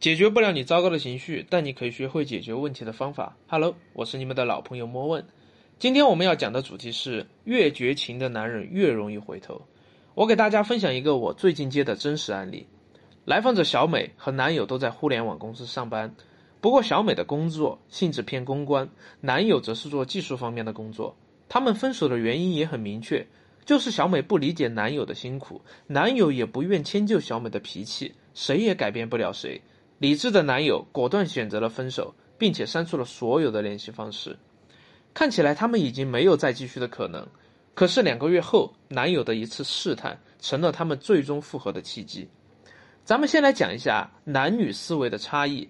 解决不了你糟糕的情绪，但你可以学会解决问题的方法。Hello，我是你们的老朋友莫问。今天我们要讲的主题是：越绝情的男人越容易回头。我给大家分享一个我最近接的真实案例。来访者小美和男友都在互联网公司上班，不过小美的工作性质偏公关，男友则是做技术方面的工作。他们分手的原因也很明确，就是小美不理解男友的辛苦，男友也不愿迁就小美的脾气，谁也改变不了谁。理智的男友果断选择了分手，并且删除了所有的联系方式。看起来他们已经没有再继续的可能。可是两个月后，男友的一次试探成了他们最终复合的契机。咱们先来讲一下男女思维的差异。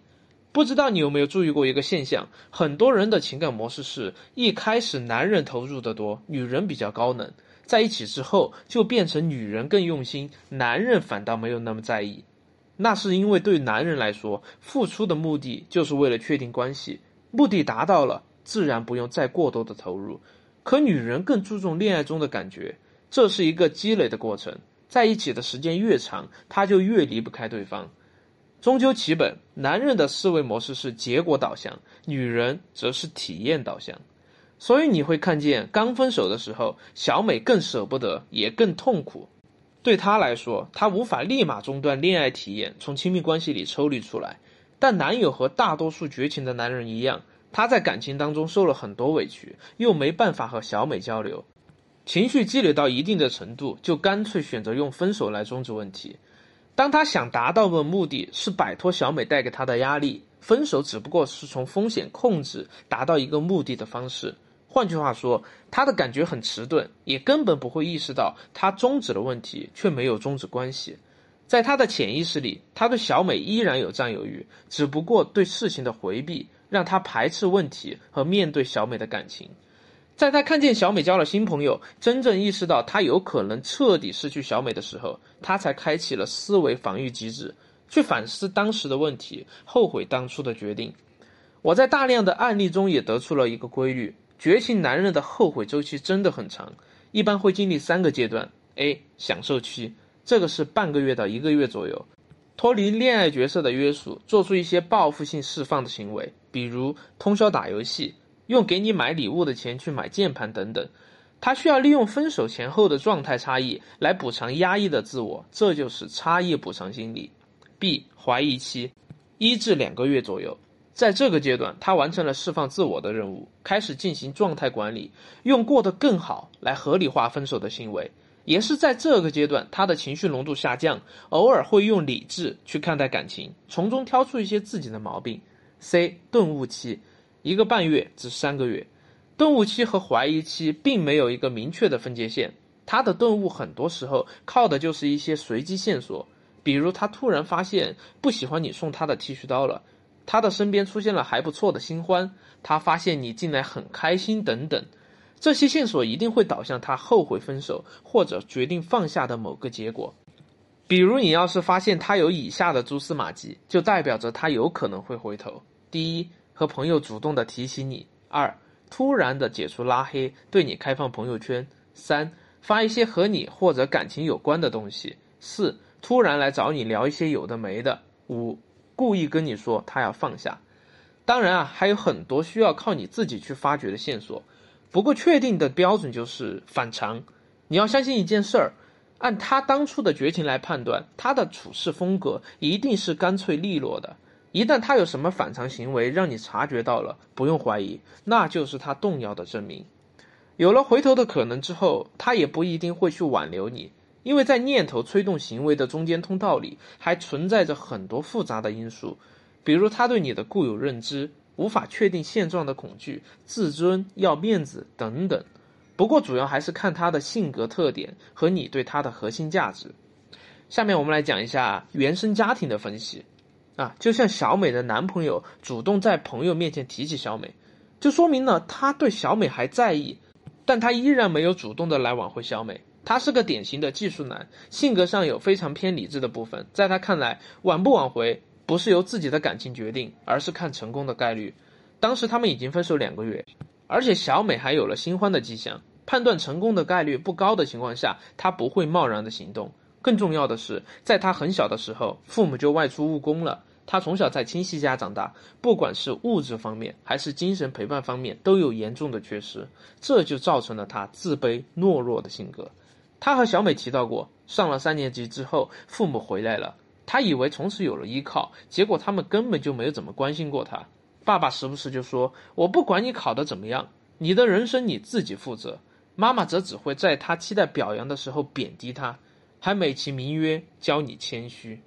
不知道你有没有注意过一个现象？很多人的情感模式是一开始男人投入的多，女人比较高冷，在一起之后就变成女人更用心，男人反倒没有那么在意。那是因为对男人来说，付出的目的就是为了确定关系，目的达到了，自然不用再过多的投入。可女人更注重恋爱中的感觉，这是一个积累的过程，在一起的时间越长，她就越离不开对方。终究其本，男人的思维模式是结果导向，女人则是体验导向。所以你会看见，刚分手的时候，小美更舍不得，也更痛苦。对她来说，她无法立马中断恋爱体验，从亲密关系里抽离出来。但男友和大多数绝情的男人一样，他在感情当中受了很多委屈，又没办法和小美交流，情绪积累到一定的程度，就干脆选择用分手来终止问题。当他想达到的目的是摆脱小美带给他的压力，分手只不过是从风险控制达到一个目的的方式。换句话说，他的感觉很迟钝，也根本不会意识到他终止了问题，却没有终止关系。在他的潜意识里，他对小美依然有占有欲，只不过对事情的回避让他排斥问题和面对小美的感情。在他看见小美交了新朋友，真正意识到他有可能彻底失去小美的时候，他才开启了思维防御机制，去反思当时的问题，后悔当初的决定。我在大量的案例中也得出了一个规律。绝情男人的后悔周期真的很长，一般会经历三个阶段：A. 享受期，这个是半个月到一个月左右，脱离恋爱角色的约束，做出一些报复性释放的行为，比如通宵打游戏，用给你买礼物的钱去买键盘等等。他需要利用分手前后的状态差异来补偿压抑的自我，这就是差异补偿心理。B. 怀疑期，一至两个月左右。在这个阶段，他完成了释放自我的任务，开始进行状态管理，用过得更好来合理化分手的行为。也是在这个阶段，他的情绪浓度下降，偶尔会用理智去看待感情，从中挑出一些自己的毛病。C 顿悟期，一个半月至三个月。顿悟期和怀疑期并没有一个明确的分界线，他的顿悟很多时候靠的就是一些随机线索，比如他突然发现不喜欢你送他的剃须刀了。他的身边出现了还不错的新欢，他发现你进来很开心等等，这些线索一定会导向他后悔分手或者决定放下的某个结果。比如你要是发现他有以下的蛛丝马迹，就代表着他有可能会回头：第一，和朋友主动的提起你；二，突然的解除拉黑，对你开放朋友圈；三，发一些和你或者感情有关的东西；四，突然来找你聊一些有的没的；五。故意跟你说他要放下，当然啊，还有很多需要靠你自己去发掘的线索。不过确定的标准就是反常。你要相信一件事儿，按他当初的绝情来判断，他的处事风格一定是干脆利落的。一旦他有什么反常行为让你察觉到了，不用怀疑，那就是他动摇的证明。有了回头的可能之后，他也不一定会去挽留你。因为在念头催动行为的中间通道里，还存在着很多复杂的因素，比如他对你的固有认知、无法确定现状的恐惧、自尊、要面子等等。不过，主要还是看他的性格特点和你对他的核心价值。下面我们来讲一下原生家庭的分析。啊，就像小美的男朋友主动在朋友面前提起小美，就说明了他对小美还在意，但他依然没有主动的来挽回小美。他是个典型的技术男，性格上有非常偏理智的部分。在他看来，挽不挽回不是由自己的感情决定，而是看成功的概率。当时他们已经分手两个月，而且小美还有了新欢的迹象，判断成功的概率不高的情况下，他不会贸然的行动。更重要的是，在他很小的时候，父母就外出务工了，他从小在亲戚家长大，不管是物质方面还是精神陪伴方面都有严重的缺失，这就造成了他自卑懦弱的性格。他和小美提到过，上了三年级之后，父母回来了，他以为从此有了依靠，结果他们根本就没有怎么关心过他。爸爸时不时就说：“我不管你考得怎么样，你的人生你自己负责。”妈妈则只会在他期待表扬的时候贬低他，还美其名曰教你谦虚。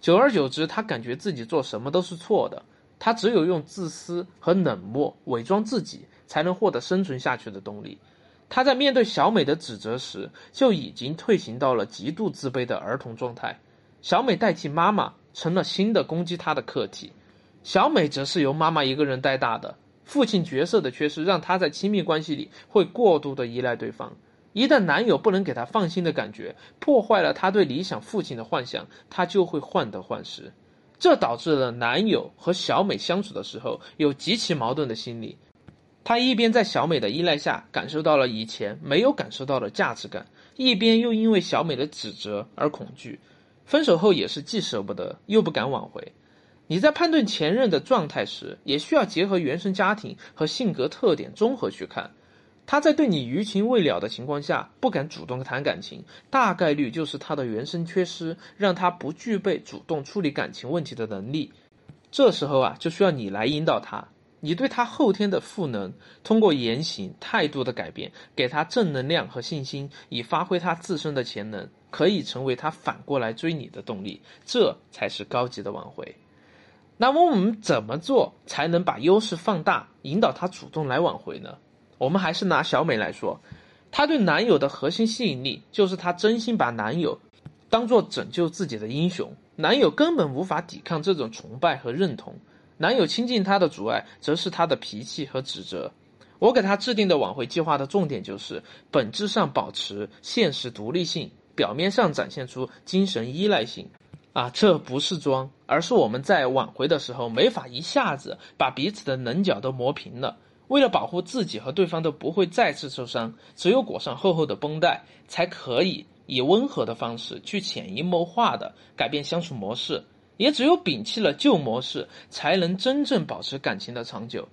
久而久之，他感觉自己做什么都是错的。他只有用自私和冷漠伪装自己，才能获得生存下去的动力。他在面对小美的指责时，就已经退行到了极度自卑的儿童状态。小美代替妈妈，成了新的攻击他的客体。小美则是由妈妈一个人带大的，父亲角色的缺失，让她在亲密关系里会过度的依赖对方。一旦男友不能给她放心的感觉，破坏了她对理想父亲的幻想，她就会患得患失，这导致了男友和小美相处的时候有极其矛盾的心理。他一边在小美的依赖下感受到了以前没有感受到的价值感，一边又因为小美的指责而恐惧。分手后也是既舍不得又不敢挽回。你在判断前任的状态时，也需要结合原生家庭和性格特点综合去看。他在对你余情未了的情况下不敢主动谈感情，大概率就是他的原生缺失让他不具备主动处理感情问题的能力。这时候啊，就需要你来引导他。你对他后天的赋能，通过言行态度的改变，给他正能量和信心，以发挥他自身的潜能，可以成为他反过来追你的动力。这才是高级的挽回。那么我们怎么做才能把优势放大，引导他主动来挽回呢？我们还是拿小美来说，她对男友的核心吸引力就是她真心把男友当做拯救自己的英雄，男友根本无法抵抗这种崇拜和认同。男友亲近她的阻碍，则是她的脾气和指责。我给她制定的挽回计划的重点就是，本质上保持现实独立性，表面上展现出精神依赖性。啊，这不是装，而是我们在挽回的时候没法一下子把彼此的棱角都磨平了。为了保护自己和对方都不会再次受伤，只有裹上厚厚的绷带，才可以以温和的方式去潜移默化的改变相处模式。也只有摒弃了旧模式，才能真正保持感情的长久。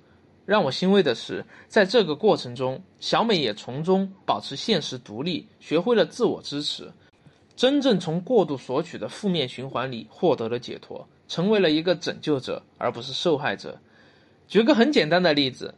让我欣慰的是，在这个过程中，小美也从中保持现实独立，学会了自我支持。真正从过度索取的负面循环里获得了解脱，成为了一个拯救者，而不是受害者。举个很简单的例子，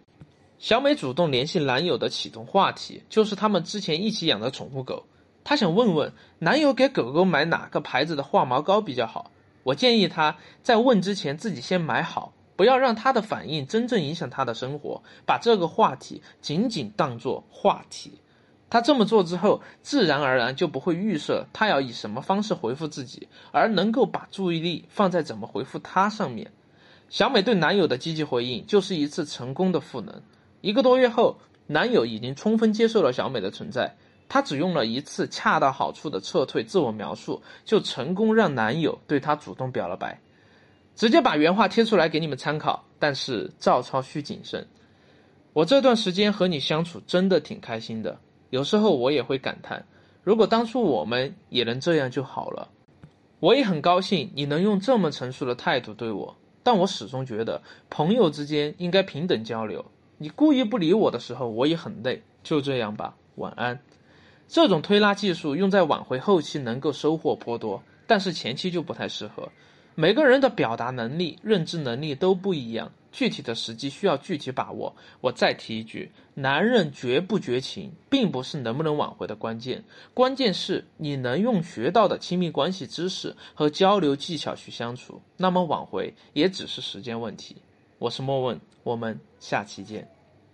小美主动联系男友的启动话题就是他们之前一起养的宠物狗。她想问问男友给狗狗买哪个牌子的化毛膏比较好。我建议她在问之前自己先买好，不要让他的反应真正影响他的生活，把这个话题仅仅当作话题。他这么做之后，自然而然就不会预设他要以什么方式回复自己，而能够把注意力放在怎么回复他上面。小美对男友的积极回应就是一次成功的赋能。一个多月后，男友已经充分接受了小美的存在，她只用了一次恰到好处的撤退自我描述，就成功让男友对她主动表了白。直接把原话贴出来给你们参考，但是照抄需谨慎。我这段时间和你相处真的挺开心的。有时候我也会感叹，如果当初我们也能这样就好了。我也很高兴你能用这么成熟的态度对我，但我始终觉得朋友之间应该平等交流。你故意不理我的时候，我也很累。就这样吧，晚安。这种推拉技术用在挽回后期能够收获颇多，但是前期就不太适合。每个人的表达能力、认知能力都不一样。具体的时机需要具体把握。我再提一句，男人绝不绝情，并不是能不能挽回的关键，关键是你能用学到的亲密关系知识和交流技巧去相处，那么挽回也只是时间问题。我是莫问，我们下期见。